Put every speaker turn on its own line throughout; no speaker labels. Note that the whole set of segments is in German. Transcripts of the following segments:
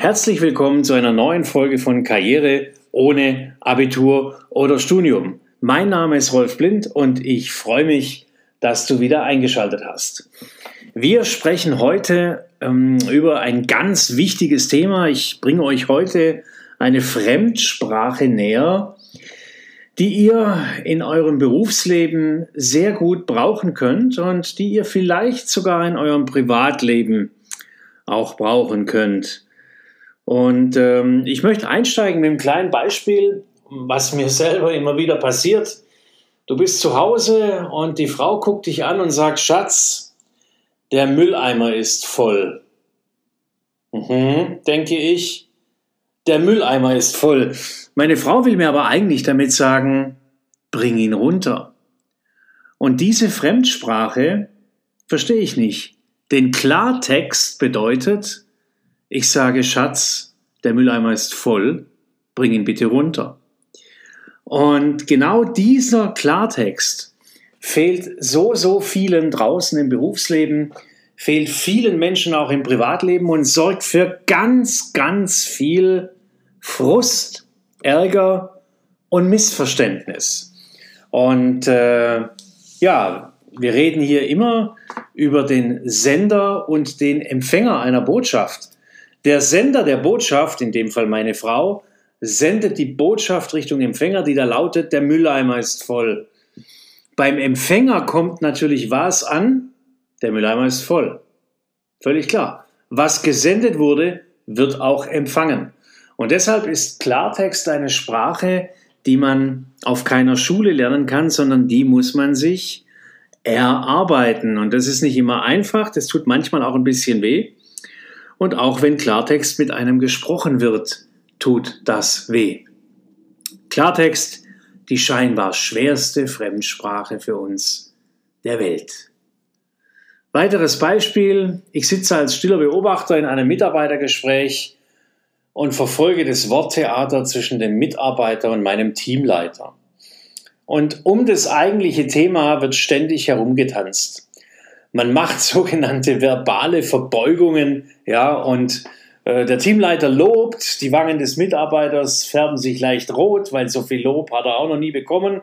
Herzlich willkommen zu einer neuen Folge von Karriere ohne Abitur oder Studium. Mein Name ist Rolf Blind und ich freue mich, dass du wieder eingeschaltet hast. Wir sprechen heute ähm, über ein ganz wichtiges Thema. Ich bringe euch heute eine Fremdsprache näher, die ihr in eurem Berufsleben sehr gut brauchen könnt und die ihr vielleicht sogar in eurem Privatleben auch brauchen könnt. Und ähm, ich möchte einsteigen mit einem kleinen Beispiel, was mir selber immer wieder passiert. Du bist zu Hause und die Frau guckt dich an und sagt, Schatz, der Mülleimer ist voll. Mhm, denke ich, der Mülleimer ist voll. Meine Frau will mir aber eigentlich damit sagen, bring ihn runter. Und diese Fremdsprache verstehe ich nicht. Denn Klartext bedeutet, ich sage, Schatz, der Mülleimer ist voll, bring ihn bitte runter. Und genau dieser Klartext fehlt so, so vielen draußen im Berufsleben, fehlt vielen Menschen auch im Privatleben und sorgt für ganz, ganz viel Frust, Ärger und Missverständnis. Und äh, ja, wir reden hier immer über den Sender und den Empfänger einer Botschaft. Der Sender der Botschaft, in dem Fall meine Frau, sendet die Botschaft Richtung Empfänger, die da lautet, der Mülleimer ist voll. Beim Empfänger kommt natürlich was an? Der Mülleimer ist voll. Völlig klar. Was gesendet wurde, wird auch empfangen. Und deshalb ist Klartext eine Sprache, die man auf keiner Schule lernen kann, sondern die muss man sich erarbeiten. Und das ist nicht immer einfach, das tut manchmal auch ein bisschen weh. Und auch wenn Klartext mit einem gesprochen wird, tut das weh. Klartext, die scheinbar schwerste Fremdsprache für uns der Welt. Weiteres Beispiel, ich sitze als stiller Beobachter in einem Mitarbeitergespräch und verfolge das Worttheater zwischen dem Mitarbeiter und meinem Teamleiter. Und um das eigentliche Thema wird ständig herumgetanzt. Man macht sogenannte verbale Verbeugungen, ja, und äh, der Teamleiter lobt, die Wangen des Mitarbeiters färben sich leicht rot, weil so viel Lob hat er auch noch nie bekommen.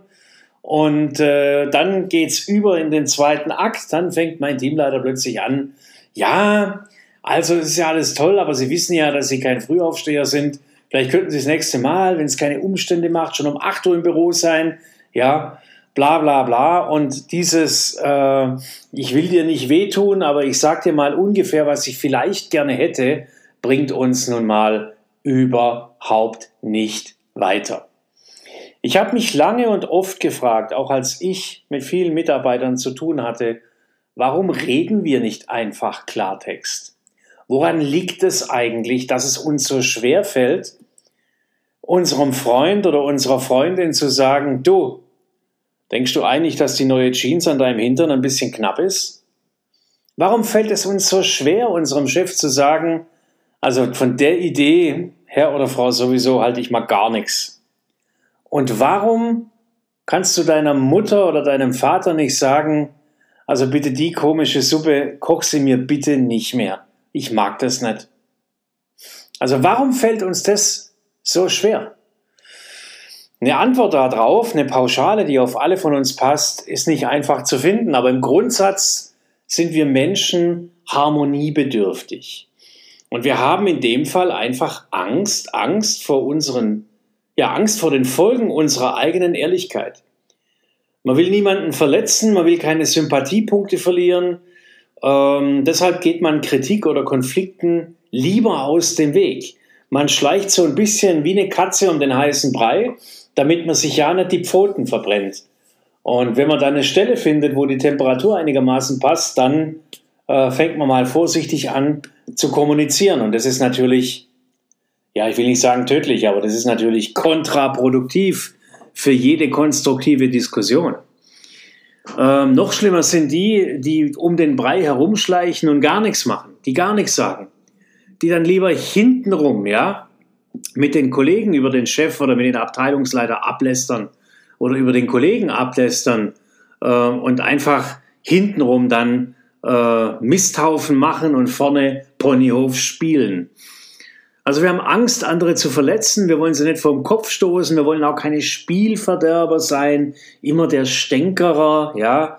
Und äh, dann geht's über in den zweiten Akt. Dann fängt mein Teamleiter plötzlich an, ja, also ist ja alles toll, aber Sie wissen ja, dass Sie kein Frühaufsteher sind. Vielleicht könnten Sie das nächste Mal, wenn es keine Umstände macht, schon um 8 Uhr im Büro sein. Ja, bla bla bla. Und dieses, äh, ich will dir nicht wehtun, aber ich sag dir mal ungefähr, was ich vielleicht gerne hätte, bringt uns nun mal überhaupt nicht weiter. Ich habe mich lange und oft gefragt, auch als ich mit vielen Mitarbeitern zu tun hatte, warum reden wir nicht einfach Klartext? Woran liegt es eigentlich, dass es uns so schwer fällt, unserem Freund oder unserer Freundin zu sagen, du, Denkst du eigentlich, dass die neue Jeans an deinem Hintern ein bisschen knapp ist? Warum fällt es uns so schwer, unserem Chef zu sagen, also von der Idee, Herr oder Frau sowieso, halte ich mal gar nichts? Und warum kannst du deiner Mutter oder deinem Vater nicht sagen, also bitte die komische Suppe, koch sie mir bitte nicht mehr. Ich mag das nicht. Also warum fällt uns das so schwer? Eine Antwort darauf, eine Pauschale, die auf alle von uns passt, ist nicht einfach zu finden, aber im Grundsatz sind wir Menschen harmoniebedürftig. Und wir haben in dem Fall einfach Angst, Angst vor unseren, ja, Angst vor den Folgen unserer eigenen Ehrlichkeit. Man will niemanden verletzen, man will keine Sympathiepunkte verlieren. Ähm, deshalb geht man Kritik oder Konflikten lieber aus dem Weg. Man schleicht so ein bisschen wie eine Katze um den heißen Brei damit man sich ja nicht die Pfoten verbrennt. Und wenn man dann eine Stelle findet, wo die Temperatur einigermaßen passt, dann äh, fängt man mal vorsichtig an zu kommunizieren. Und das ist natürlich, ja, ich will nicht sagen tödlich, aber das ist natürlich kontraproduktiv für jede konstruktive Diskussion. Ähm, noch schlimmer sind die, die um den Brei herumschleichen und gar nichts machen, die gar nichts sagen, die dann lieber hintenrum, ja, mit den Kollegen über den Chef oder mit den Abteilungsleiter ablästern oder über den Kollegen ablästern äh, und einfach hintenrum dann äh, Misthaufen machen und vorne Ponyhof spielen. Also wir haben Angst, andere zu verletzen. Wir wollen sie nicht vom Kopf stoßen. Wir wollen auch keine Spielverderber sein. Immer der Stänkerer, ja.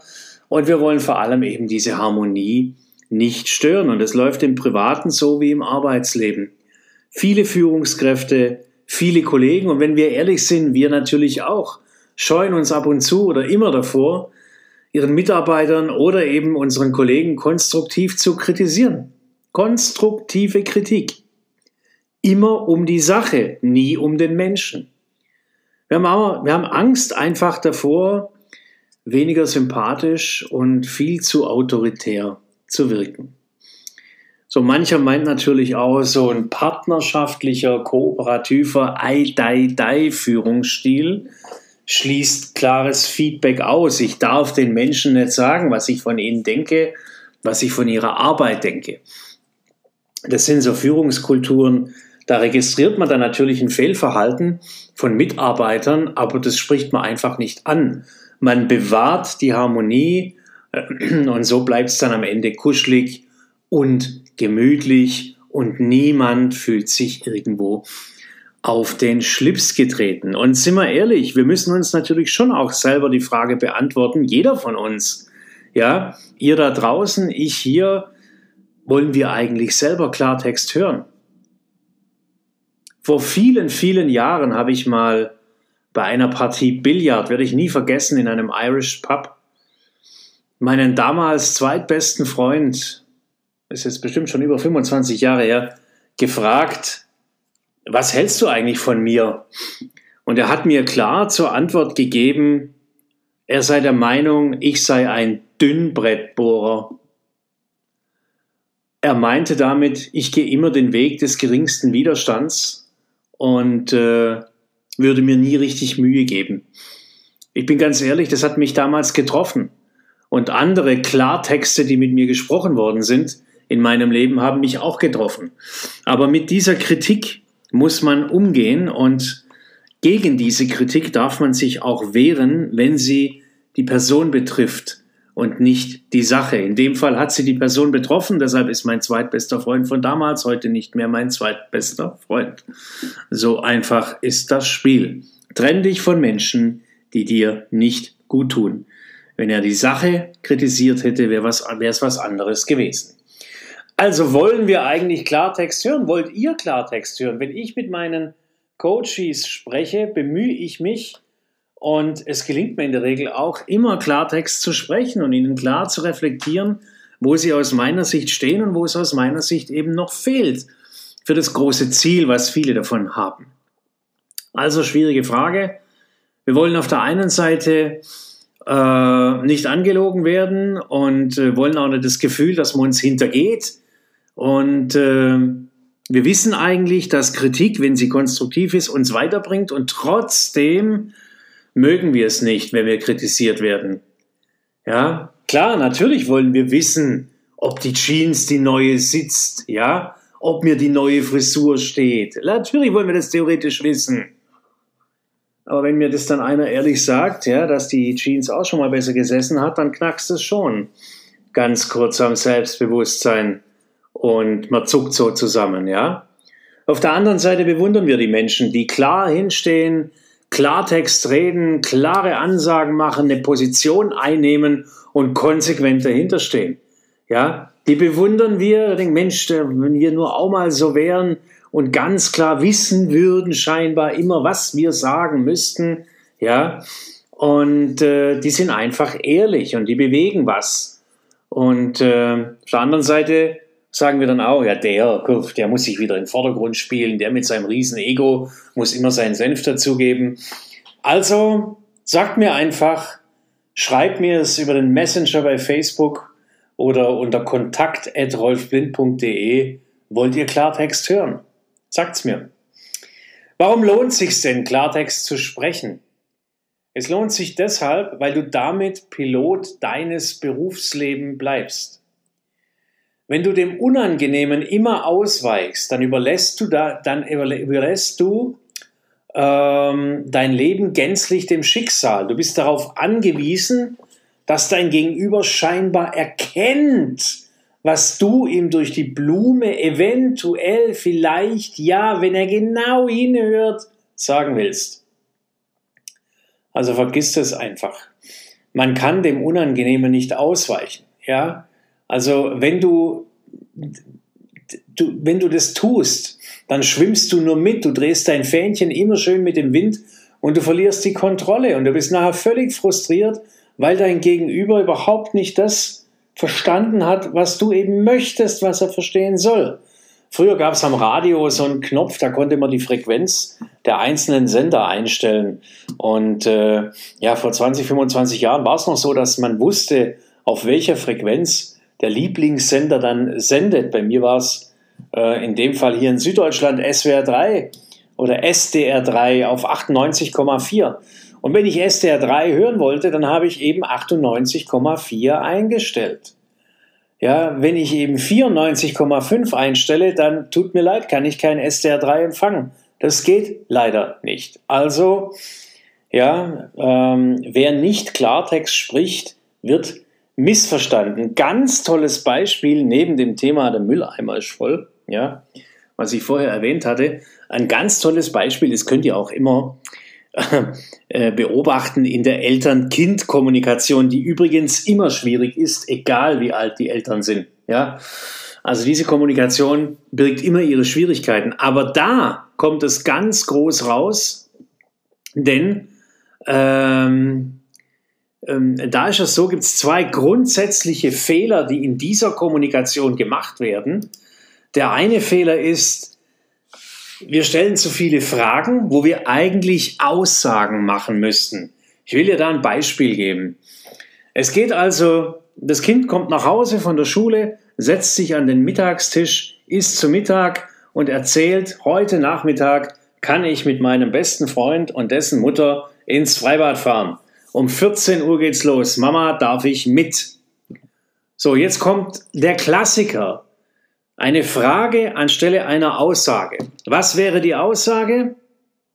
Und wir wollen vor allem eben diese Harmonie nicht stören. Und es läuft im Privaten so wie im Arbeitsleben. Viele Führungskräfte, viele Kollegen und wenn wir ehrlich sind, wir natürlich auch, scheuen uns ab und zu oder immer davor, ihren Mitarbeitern oder eben unseren Kollegen konstruktiv zu kritisieren. Konstruktive Kritik. Immer um die Sache, nie um den Menschen. Wir haben, aber, wir haben Angst einfach davor, weniger sympathisch und viel zu autoritär zu wirken. So mancher meint natürlich auch so ein partnerschaftlicher, kooperativer Ei-Dei-Dei-Führungsstil schließt klares Feedback aus. Ich darf den Menschen nicht sagen, was ich von ihnen denke, was ich von ihrer Arbeit denke. Das sind so Führungskulturen, da registriert man dann natürlich ein Fehlverhalten von Mitarbeitern, aber das spricht man einfach nicht an. Man bewahrt die Harmonie und so bleibt es dann am Ende kuschelig und gemütlich und niemand fühlt sich irgendwo auf den Schlips getreten. Und sind wir ehrlich, wir müssen uns natürlich schon auch selber die Frage beantworten, jeder von uns, ja, ihr da draußen, ich hier, wollen wir eigentlich selber Klartext hören? Vor vielen, vielen Jahren habe ich mal bei einer Partie Billard, werde ich nie vergessen, in einem Irish Pub, meinen damals zweitbesten Freund, ist jetzt bestimmt schon über 25 Jahre her, gefragt, was hältst du eigentlich von mir? Und er hat mir klar zur Antwort gegeben, er sei der Meinung, ich sei ein Dünnbrettbohrer. Er meinte damit, ich gehe immer den Weg des geringsten Widerstands und äh, würde mir nie richtig Mühe geben. Ich bin ganz ehrlich, das hat mich damals getroffen. Und andere Klartexte, die mit mir gesprochen worden sind in meinem Leben, haben mich auch getroffen. Aber mit dieser Kritik muss man umgehen und gegen diese Kritik darf man sich auch wehren, wenn sie die Person betrifft und nicht die Sache. In dem Fall hat sie die Person betroffen, deshalb ist mein zweitbester Freund von damals heute nicht mehr mein zweitbester Freund. So einfach ist das Spiel. Trenn dich von Menschen, die dir nicht gut tun. Wenn er die Sache kritisiert hätte, wäre es was anderes gewesen. Also wollen wir eigentlich Klartext hören? Wollt ihr Klartext hören? Wenn ich mit meinen Coaches spreche, bemühe ich mich und es gelingt mir in der Regel auch immer Klartext zu sprechen und ihnen klar zu reflektieren, wo sie aus meiner Sicht stehen und wo es aus meiner Sicht eben noch fehlt für das große Ziel, was viele davon haben. Also schwierige Frage. Wir wollen auf der einen Seite äh, nicht angelogen werden und äh, wollen auch nicht das Gefühl, dass man uns hintergeht und äh, wir wissen eigentlich, dass Kritik, wenn sie konstruktiv ist, uns weiterbringt und trotzdem mögen wir es nicht, wenn wir kritisiert werden. Ja, klar, natürlich wollen wir wissen, ob die Jeans die neue sitzt, ja, ob mir die neue Frisur steht. Natürlich wollen wir das theoretisch wissen. Aber wenn mir das dann einer ehrlich sagt, ja, dass die Jeans auch schon mal besser gesessen hat, dann knackst es schon ganz kurz am Selbstbewusstsein und man zuckt so zusammen, ja. Auf der anderen Seite bewundern wir die Menschen, die klar hinstehen, Klartext reden, klare Ansagen machen, eine Position einnehmen und konsequent dahinterstehen. Ja, die bewundern wir, denken, Mensch, wenn wir nur auch mal so wären und ganz klar wissen würden, scheinbar immer, was wir sagen müssten, ja, und äh, die sind einfach ehrlich und die bewegen was. Und äh, auf der anderen Seite sagen wir dann auch, ja, der, der muss sich wieder in den Vordergrund spielen, der mit seinem riesen Ego muss immer seinen Senf dazugeben. Also sagt mir einfach, schreibt mir es über den Messenger bei Facebook oder unter kontakt.rolfblind.de. Wollt ihr Klartext hören? Sagt's mir. Warum lohnt sich denn, Klartext zu sprechen? Es lohnt sich deshalb, weil du damit Pilot deines Berufslebens bleibst. Wenn du dem Unangenehmen immer ausweichst, dann überlässt du, da, dann überlässt du ähm, dein Leben gänzlich dem Schicksal. Du bist darauf angewiesen, dass dein Gegenüber scheinbar erkennt, was du ihm durch die Blume eventuell vielleicht, ja, wenn er genau hinhört, sagen willst. Also vergiss es einfach. Man kann dem Unangenehmen nicht ausweichen. Ja, also wenn du, du, wenn du das tust, dann schwimmst du nur mit, du drehst dein Fähnchen immer schön mit dem Wind und du verlierst die Kontrolle und du bist nachher völlig frustriert, weil dein Gegenüber überhaupt nicht das verstanden hat, was du eben möchtest, was er verstehen soll. Früher gab es am Radio so einen Knopf, da konnte man die Frequenz der einzelnen Sender einstellen. Und äh, ja, vor 20, 25 Jahren war es noch so, dass man wusste, auf welcher Frequenz der Lieblingssender dann sendet. Bei mir war es äh, in dem Fall hier in Süddeutschland SWR 3 oder SDR 3 auf 98,4. Und wenn ich SDR 3 hören wollte, dann habe ich eben 98,4 eingestellt. Ja, wenn ich eben 94,5 einstelle, dann tut mir leid, kann ich kein SDR 3 empfangen. Das geht leider nicht. Also, ja, ähm, wer nicht Klartext spricht, wird missverstanden. Ganz tolles Beispiel neben dem Thema der Mülleimer ist voll, ja, was ich vorher erwähnt hatte. Ein ganz tolles Beispiel, das könnt ihr auch immer äh, beobachten in der Eltern-Kind-Kommunikation, die übrigens immer schwierig ist, egal wie alt die Eltern sind. Ja, also diese Kommunikation birgt immer ihre Schwierigkeiten. Aber da kommt es ganz groß raus, denn ähm, ähm, da ist es so, gibt es zwei grundsätzliche Fehler, die in dieser Kommunikation gemacht werden. Der eine Fehler ist, wir stellen zu viele Fragen, wo wir eigentlich Aussagen machen müssten. Ich will dir da ein Beispiel geben. Es geht also, das Kind kommt nach Hause von der Schule, setzt sich an den Mittagstisch, isst zu Mittag und erzählt, heute Nachmittag kann ich mit meinem besten Freund und dessen Mutter ins Freibad fahren. Um 14 Uhr geht's los. Mama, darf ich mit? So, jetzt kommt der Klassiker. Eine Frage anstelle einer Aussage. Was wäre die Aussage?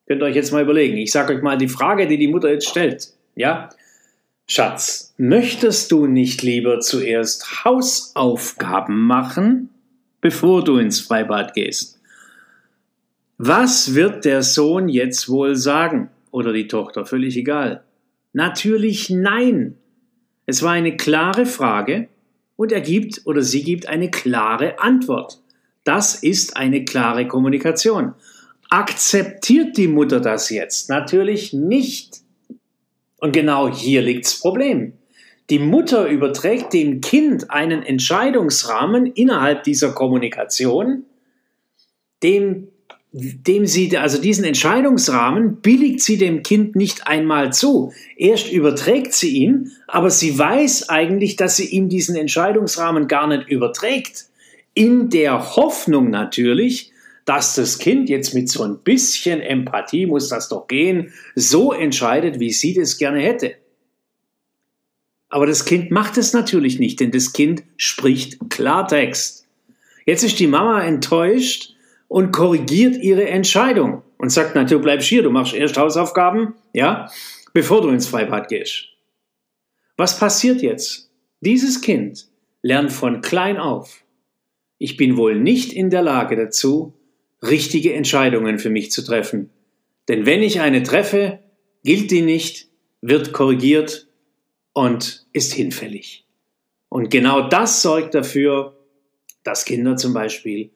Könnt ihr euch jetzt mal überlegen. Ich sage euch mal die Frage, die die Mutter jetzt stellt. Ja? Schatz, möchtest du nicht lieber zuerst Hausaufgaben machen, bevor du ins Freibad gehst? Was wird der Sohn jetzt wohl sagen? Oder die Tochter, völlig egal. Natürlich nein. Es war eine klare Frage und er gibt oder sie gibt eine klare Antwort. Das ist eine klare Kommunikation. Akzeptiert die Mutter das jetzt? Natürlich nicht. Und genau hier liegt das Problem. Die Mutter überträgt dem Kind einen Entscheidungsrahmen innerhalb dieser Kommunikation, dem dem sie, also diesen Entscheidungsrahmen billigt sie dem Kind nicht einmal zu. Erst überträgt sie ihn, aber sie weiß eigentlich, dass sie ihm diesen Entscheidungsrahmen gar nicht überträgt. In der Hoffnung natürlich, dass das Kind jetzt mit so ein bisschen Empathie, muss das doch gehen, so entscheidet, wie sie das gerne hätte. Aber das Kind macht es natürlich nicht, denn das Kind spricht Klartext. Jetzt ist die Mama enttäuscht, und korrigiert ihre Entscheidung und sagt, na, du bleibst hier, du machst erst Hausaufgaben, ja, bevor du ins Freibad gehst. Was passiert jetzt? Dieses Kind lernt von klein auf, ich bin wohl nicht in der Lage dazu, richtige Entscheidungen für mich zu treffen. Denn wenn ich eine treffe, gilt die nicht, wird korrigiert und ist hinfällig. Und genau das sorgt dafür, dass Kinder zum Beispiel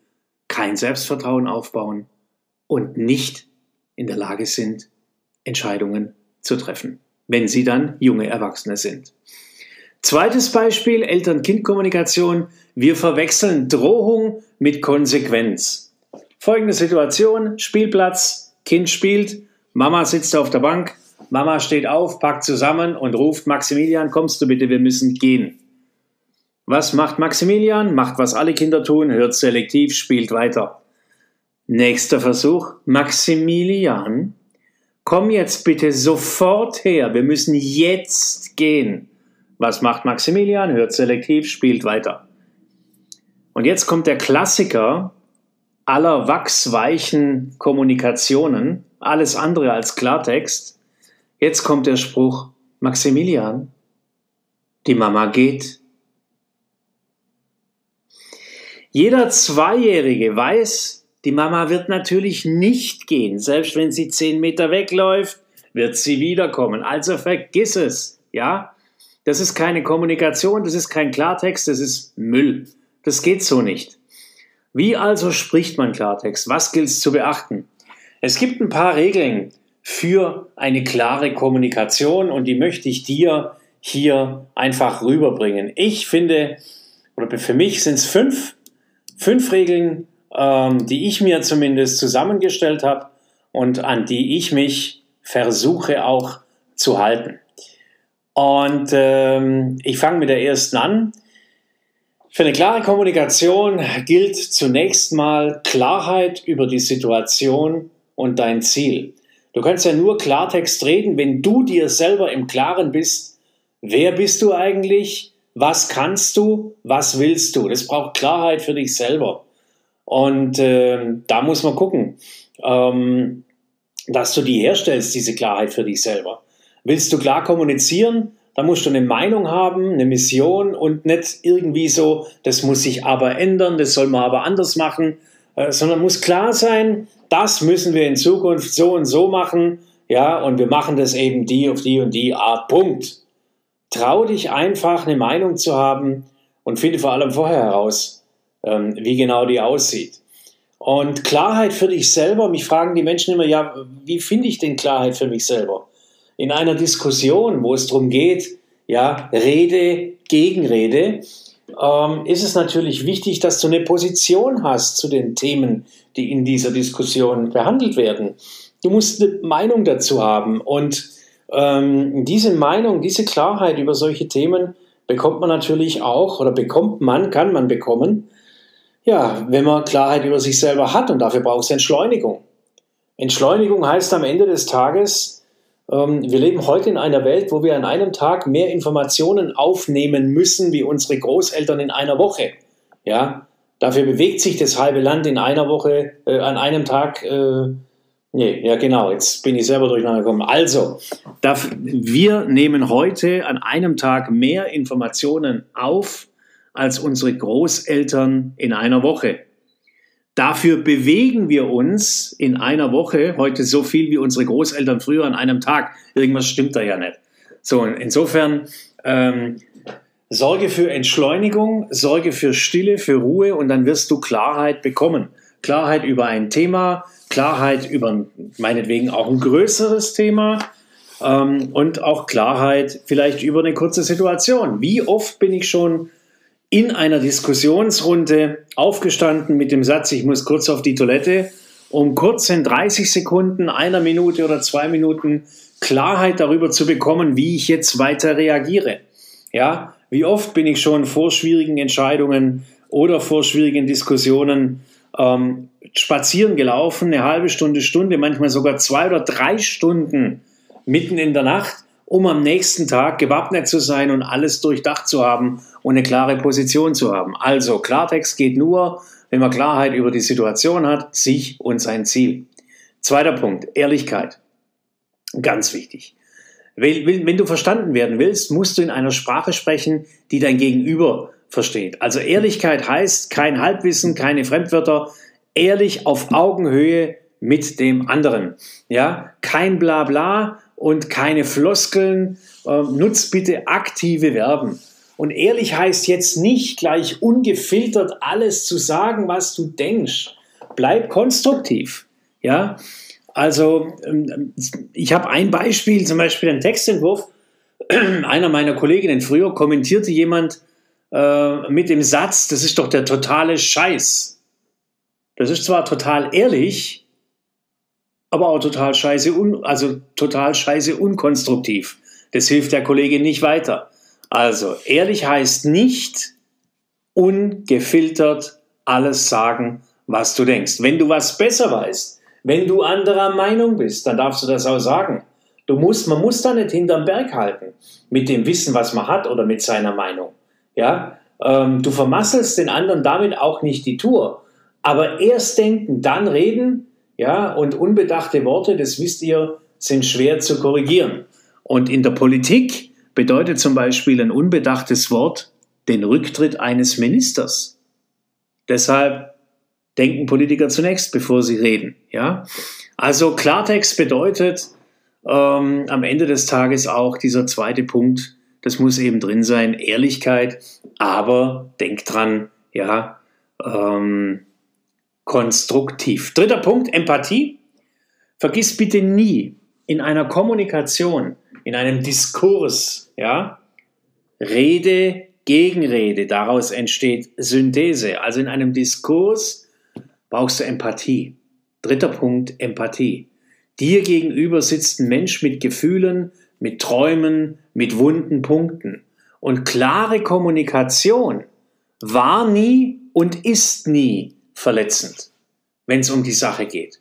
kein Selbstvertrauen aufbauen und nicht in der Lage sind, Entscheidungen zu treffen, wenn sie dann junge Erwachsene sind. Zweites Beispiel, Eltern-Kind-Kommunikation. Wir verwechseln Drohung mit Konsequenz. Folgende Situation, Spielplatz, Kind spielt, Mama sitzt auf der Bank, Mama steht auf, packt zusammen und ruft Maximilian, kommst du bitte, wir müssen gehen. Was macht Maximilian? Macht, was alle Kinder tun, hört selektiv, spielt weiter. Nächster Versuch. Maximilian, komm jetzt bitte sofort her. Wir müssen jetzt gehen. Was macht Maximilian? Hört selektiv, spielt weiter. Und jetzt kommt der Klassiker aller wachsweichen Kommunikationen, alles andere als Klartext. Jetzt kommt der Spruch, Maximilian, die Mama geht. Jeder Zweijährige weiß, die Mama wird natürlich nicht gehen. Selbst wenn sie zehn Meter wegläuft, wird sie wiederkommen. Also vergiss es. Ja? Das ist keine Kommunikation, das ist kein Klartext, das ist Müll. Das geht so nicht. Wie also spricht man Klartext? Was gilt es zu beachten? Es gibt ein paar Regeln für eine klare Kommunikation und die möchte ich dir hier einfach rüberbringen. Ich finde, oder für mich sind es fünf, fünf Regeln, ähm, die ich mir zumindest zusammengestellt habe und an die ich mich versuche auch zu halten. Und ähm, ich fange mit der ersten an. Für eine klare Kommunikation gilt zunächst mal Klarheit über die Situation und dein Ziel. Du kannst ja nur Klartext reden, wenn du dir selber im Klaren bist, wer bist du eigentlich, was kannst du, was willst du. Das braucht Klarheit für dich selber. Und äh, da muss man gucken, ähm, dass du die herstellst, diese Klarheit für dich selber. Willst du klar kommunizieren, dann musst du eine Meinung haben, eine Mission und nicht irgendwie so, das muss sich aber ändern, das soll man aber anders machen, äh, sondern muss klar sein, das müssen wir in Zukunft so und so machen, ja, und wir machen das eben die auf die und die Art. Punkt. Trau dich einfach, eine Meinung zu haben und finde vor allem vorher heraus, ähm, wie genau die aussieht. Und Klarheit für dich selber, mich fragen die Menschen immer, ja, wie finde ich denn Klarheit für mich selber? In einer Diskussion, wo es darum geht, ja, Rede, Gegenrede, ähm, ist es natürlich wichtig, dass du eine Position hast zu den Themen, die in dieser Diskussion behandelt werden. Du musst eine Meinung dazu haben und ähm, diese Meinung, diese Klarheit über solche Themen bekommt man natürlich auch oder bekommt man, kann man bekommen, ja, wenn man Klarheit über sich selber hat und dafür braucht es Entschleunigung. Entschleunigung heißt am Ende des Tages, ähm, wir leben heute in einer Welt, wo wir an einem Tag mehr Informationen aufnehmen müssen wie unsere Großeltern in einer Woche. Ja, dafür bewegt sich das halbe Land in einer Woche, äh, an einem Tag. Äh, nee, ja genau, jetzt bin ich selber durcheinander gekommen. Also, wir nehmen heute an einem Tag mehr Informationen auf als unsere Großeltern in einer Woche. Dafür bewegen wir uns in einer Woche heute so viel wie unsere Großeltern früher an einem Tag. Irgendwas stimmt da ja nicht. So, insofern ähm, sorge für Entschleunigung, sorge für Stille, für Ruhe und dann wirst du Klarheit bekommen. Klarheit über ein Thema, Klarheit über meinetwegen auch ein größeres Thema ähm, und auch Klarheit vielleicht über eine kurze Situation. Wie oft bin ich schon in einer Diskussionsrunde aufgestanden mit dem Satz, ich muss kurz auf die Toilette, um kurz in 30 Sekunden, einer Minute oder zwei Minuten Klarheit darüber zu bekommen, wie ich jetzt weiter reagiere. Ja, wie oft bin ich schon vor schwierigen Entscheidungen oder vor schwierigen Diskussionen ähm, spazieren gelaufen, eine halbe Stunde, Stunde, manchmal sogar zwei oder drei Stunden mitten in der Nacht um am nächsten Tag gewappnet zu sein und alles durchdacht zu haben und eine klare Position zu haben. Also Klartext geht nur, wenn man Klarheit über die Situation hat, sich und sein Ziel. Zweiter Punkt, Ehrlichkeit. Ganz wichtig. Wenn du verstanden werden willst, musst du in einer Sprache sprechen, die dein Gegenüber versteht. Also Ehrlichkeit heißt kein Halbwissen, keine Fremdwörter, ehrlich auf Augenhöhe mit dem anderen. Ja, kein Blabla und keine Floskeln. Äh, nutzt bitte aktive Verben. Und ehrlich heißt jetzt nicht gleich ungefiltert alles zu sagen, was du denkst. Bleib konstruktiv. Ja, also ähm, ich habe ein Beispiel, zum Beispiel ein Textentwurf. Einer meiner Kolleginnen früher kommentierte jemand äh, mit dem Satz, das ist doch der totale Scheiß. Das ist zwar total ehrlich, aber auch total scheiße, un, also total scheiße unkonstruktiv. Das hilft der Kollegin nicht weiter. Also, ehrlich heißt nicht ungefiltert alles sagen, was du denkst. Wenn du was besser weißt, wenn du anderer Meinung bist, dann darfst du das auch sagen. Du musst, man muss da nicht hinterm Berg halten mit dem Wissen, was man hat oder mit seiner Meinung. Ja, ähm, du vermasselst den anderen damit auch nicht die Tour. Aber erst denken, dann reden, ja, und unbedachte Worte, das wisst ihr, sind schwer zu korrigieren. Und in der Politik bedeutet zum Beispiel ein unbedachtes Wort den Rücktritt eines Ministers. Deshalb denken Politiker zunächst, bevor sie reden. Ja? Also Klartext bedeutet ähm, am Ende des Tages auch dieser zweite Punkt, das muss eben drin sein, Ehrlichkeit, aber denk dran, ja, ähm, konstruktiv. Dritter Punkt, Empathie. Vergiss bitte nie in einer Kommunikation, in einem Diskurs, ja, Rede, Gegenrede, daraus entsteht Synthese. Also in einem Diskurs brauchst du Empathie. Dritter Punkt, Empathie. Dir gegenüber sitzt ein Mensch mit Gefühlen, mit Träumen, mit wunden Punkten. Und klare Kommunikation war nie und ist nie verletzend, wenn es um die Sache geht.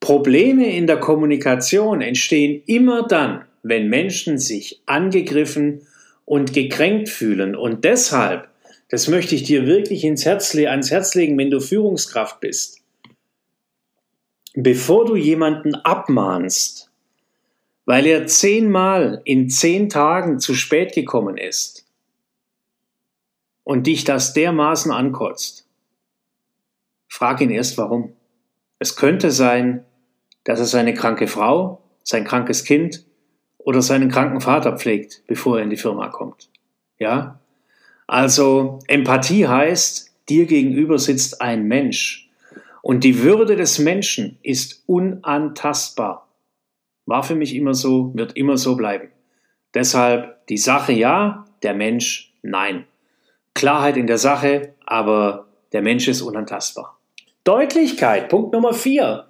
Probleme in der Kommunikation entstehen immer dann, wenn Menschen sich angegriffen und gekränkt fühlen. Und deshalb, das möchte ich dir wirklich ins Herz, ans Herz legen, wenn du Führungskraft bist, bevor du jemanden abmahnst, weil er zehnmal in zehn Tagen zu spät gekommen ist und dich das dermaßen ankotzt, frag ihn erst warum. Es könnte sein, dass er seine kranke Frau, sein krankes Kind oder seinen kranken Vater pflegt, bevor er in die Firma kommt. Ja? Also Empathie heißt, dir gegenüber sitzt ein Mensch und die Würde des Menschen ist unantastbar. War für mich immer so, wird immer so bleiben. Deshalb die Sache ja, der Mensch nein. Klarheit in der Sache, aber der Mensch ist unantastbar. Deutlichkeit, Punkt Nummer vier.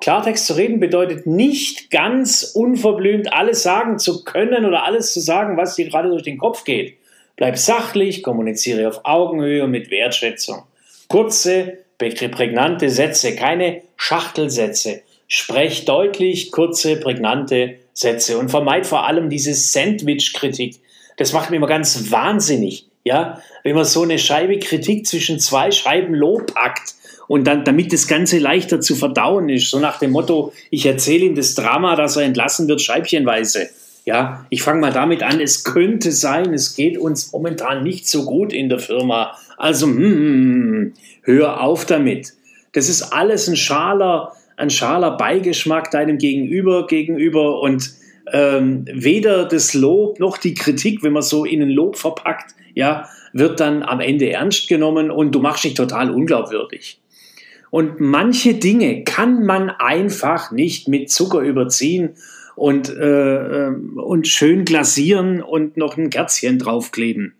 Klartext zu reden bedeutet nicht ganz unverblümt alles sagen zu können oder alles zu sagen, was dir gerade durch den Kopf geht. Bleib sachlich, kommuniziere auf Augenhöhe und mit Wertschätzung. Kurze, prägnante Sätze, keine Schachtelsätze. Sprech deutlich, kurze, prägnante Sätze und vermeid vor allem diese Sandwich-Kritik. Das macht mich immer ganz wahnsinnig. Ja, wenn man so eine Scheibe Kritik zwischen zwei Scheiben Lob packt und dann, damit das Ganze leichter zu verdauen ist, so nach dem Motto, ich erzähle ihm das Drama, dass er entlassen wird, scheibchenweise. Ja, ich fange mal damit an, es könnte sein, es geht uns momentan nicht so gut in der Firma. Also, hm, hm, hm hör auf damit. Das ist alles ein schaler, ein schaler Beigeschmack deinem Gegenüber gegenüber und ähm, weder das Lob noch die Kritik, wenn man so in ein Lob verpackt, ja, wird dann am Ende ernst genommen und du machst dich total unglaubwürdig. Und manche Dinge kann man einfach nicht mit Zucker überziehen und, äh, ähm, und schön glasieren und noch ein Kerzchen draufkleben.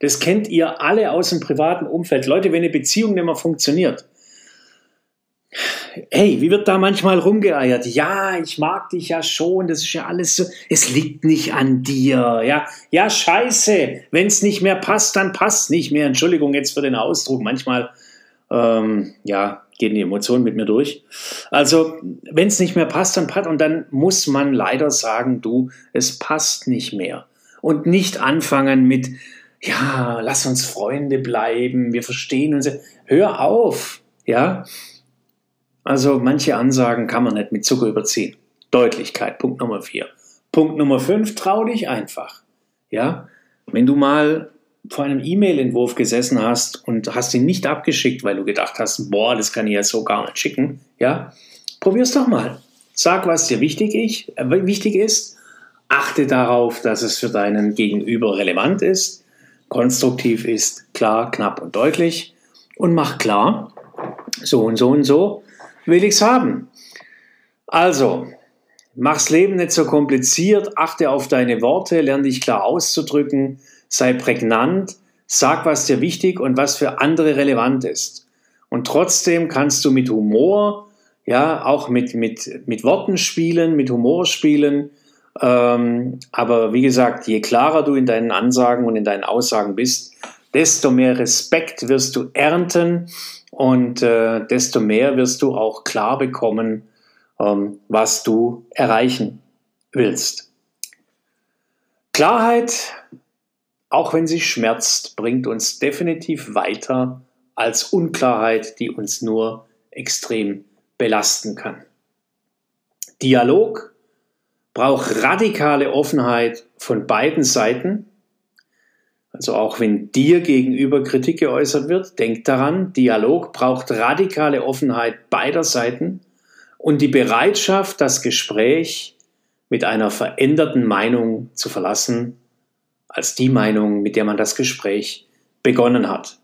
Das kennt ihr alle aus dem privaten Umfeld. Leute, wenn eine Beziehung nicht mehr funktioniert, hey, wie wird da manchmal rumgeeiert? Ja, ich mag dich ja schon, das ist ja alles so, es liegt nicht an dir, ja. Ja, scheiße, wenn es nicht mehr passt, dann passt nicht mehr. Entschuldigung jetzt für den Ausdruck, manchmal, ähm, ja, gehen die Emotionen mit mir durch. Also, wenn es nicht mehr passt, dann passt, und dann muss man leider sagen, du, es passt nicht mehr. Und nicht anfangen mit, ja, lass uns Freunde bleiben, wir verstehen uns. Hör auf, ja. Also manche Ansagen kann man nicht mit Zucker überziehen. Deutlichkeit, Punkt Nummer vier. Punkt Nummer fünf, trau dich einfach. Ja, wenn du mal vor einem E-Mail-Entwurf gesessen hast und hast ihn nicht abgeschickt, weil du gedacht hast, boah, das kann ich ja so gar nicht schicken, ja, probier's doch mal. Sag, was dir wichtig, ich, äh, wichtig ist. Achte darauf, dass es für deinen Gegenüber relevant ist, konstruktiv ist, klar, knapp und deutlich. Und mach klar, so und so und so will ich es haben. Also, mach's Leben nicht so kompliziert, achte auf deine Worte, lerne dich klar auszudrücken, sei prägnant, sag, was dir wichtig und was für andere relevant ist. Und trotzdem kannst du mit Humor, ja, auch mit, mit, mit Worten spielen, mit Humor spielen. Ähm, aber wie gesagt, je klarer du in deinen Ansagen und in deinen Aussagen bist, desto mehr Respekt wirst du ernten und äh, desto mehr wirst du auch klar bekommen, ähm, was du erreichen willst. Klarheit, auch wenn sie schmerzt, bringt uns definitiv weiter als Unklarheit, die uns nur extrem belasten kann. Dialog braucht radikale Offenheit von beiden Seiten Also auch wenn dir gegenüber Kritik geäußert wird, denk daran, Dialog braucht radikale Offenheit beider Seiten und die Bereitschaft, das Gespräch mit einer veränderten Meinung zu verlassen, als die Meinung, mit der man das Gespräch begonnen hat.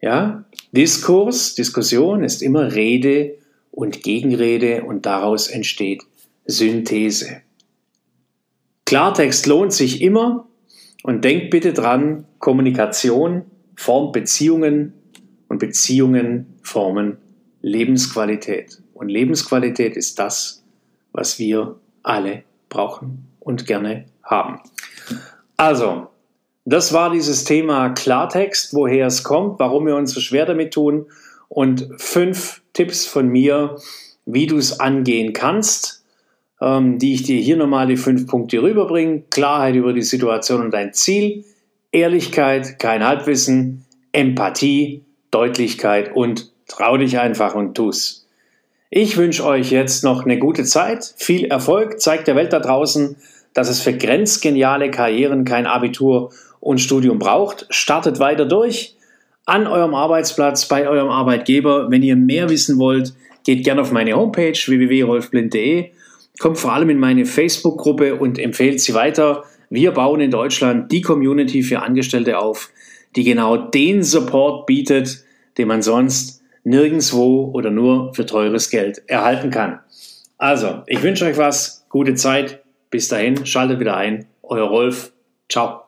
Ja, Diskurs, Diskussion ist immer Rede und Gegenrede und daraus entsteht Synthese. Klartext lohnt sich immer und denkt bitte dran, Kommunikation formt Beziehungen und Beziehungen formen Lebensqualität. Und Lebensqualität ist das, was wir alle brauchen und gerne haben. Also, das war dieses Thema Klartext, woher es kommt, warum wir uns so schwer damit tun und fünf Tipps von mir, wie du es angehen kannst, ähm, die ich dir hier nochmal die fünf Punkte rüberbringe. Klarheit über die Situation und dein Ziel, Ehrlichkeit, kein Halbwissen, Empathie, Deutlichkeit und trau dich einfach und tu's. Ich wünsche euch jetzt noch eine gute Zeit, viel Erfolg, zeigt der Welt da draußen, dass es für grenzgeniale Karrieren kein Abitur und Studium braucht. Startet weiter durch an eurem Arbeitsplatz, bei eurem Arbeitgeber. Wenn ihr mehr wissen wollt, geht gerne auf meine Homepage www.rolfblind.de, kommt vor allem in meine Facebook-Gruppe und empfehlt sie weiter. Wir bauen in Deutschland die Community für Angestellte auf, die genau den Support bietet, den man sonst nirgendwo oder nur für teures Geld erhalten kann. Also, ich wünsche euch was, gute Zeit, bis dahin, schaltet wieder ein, euer Rolf, ciao.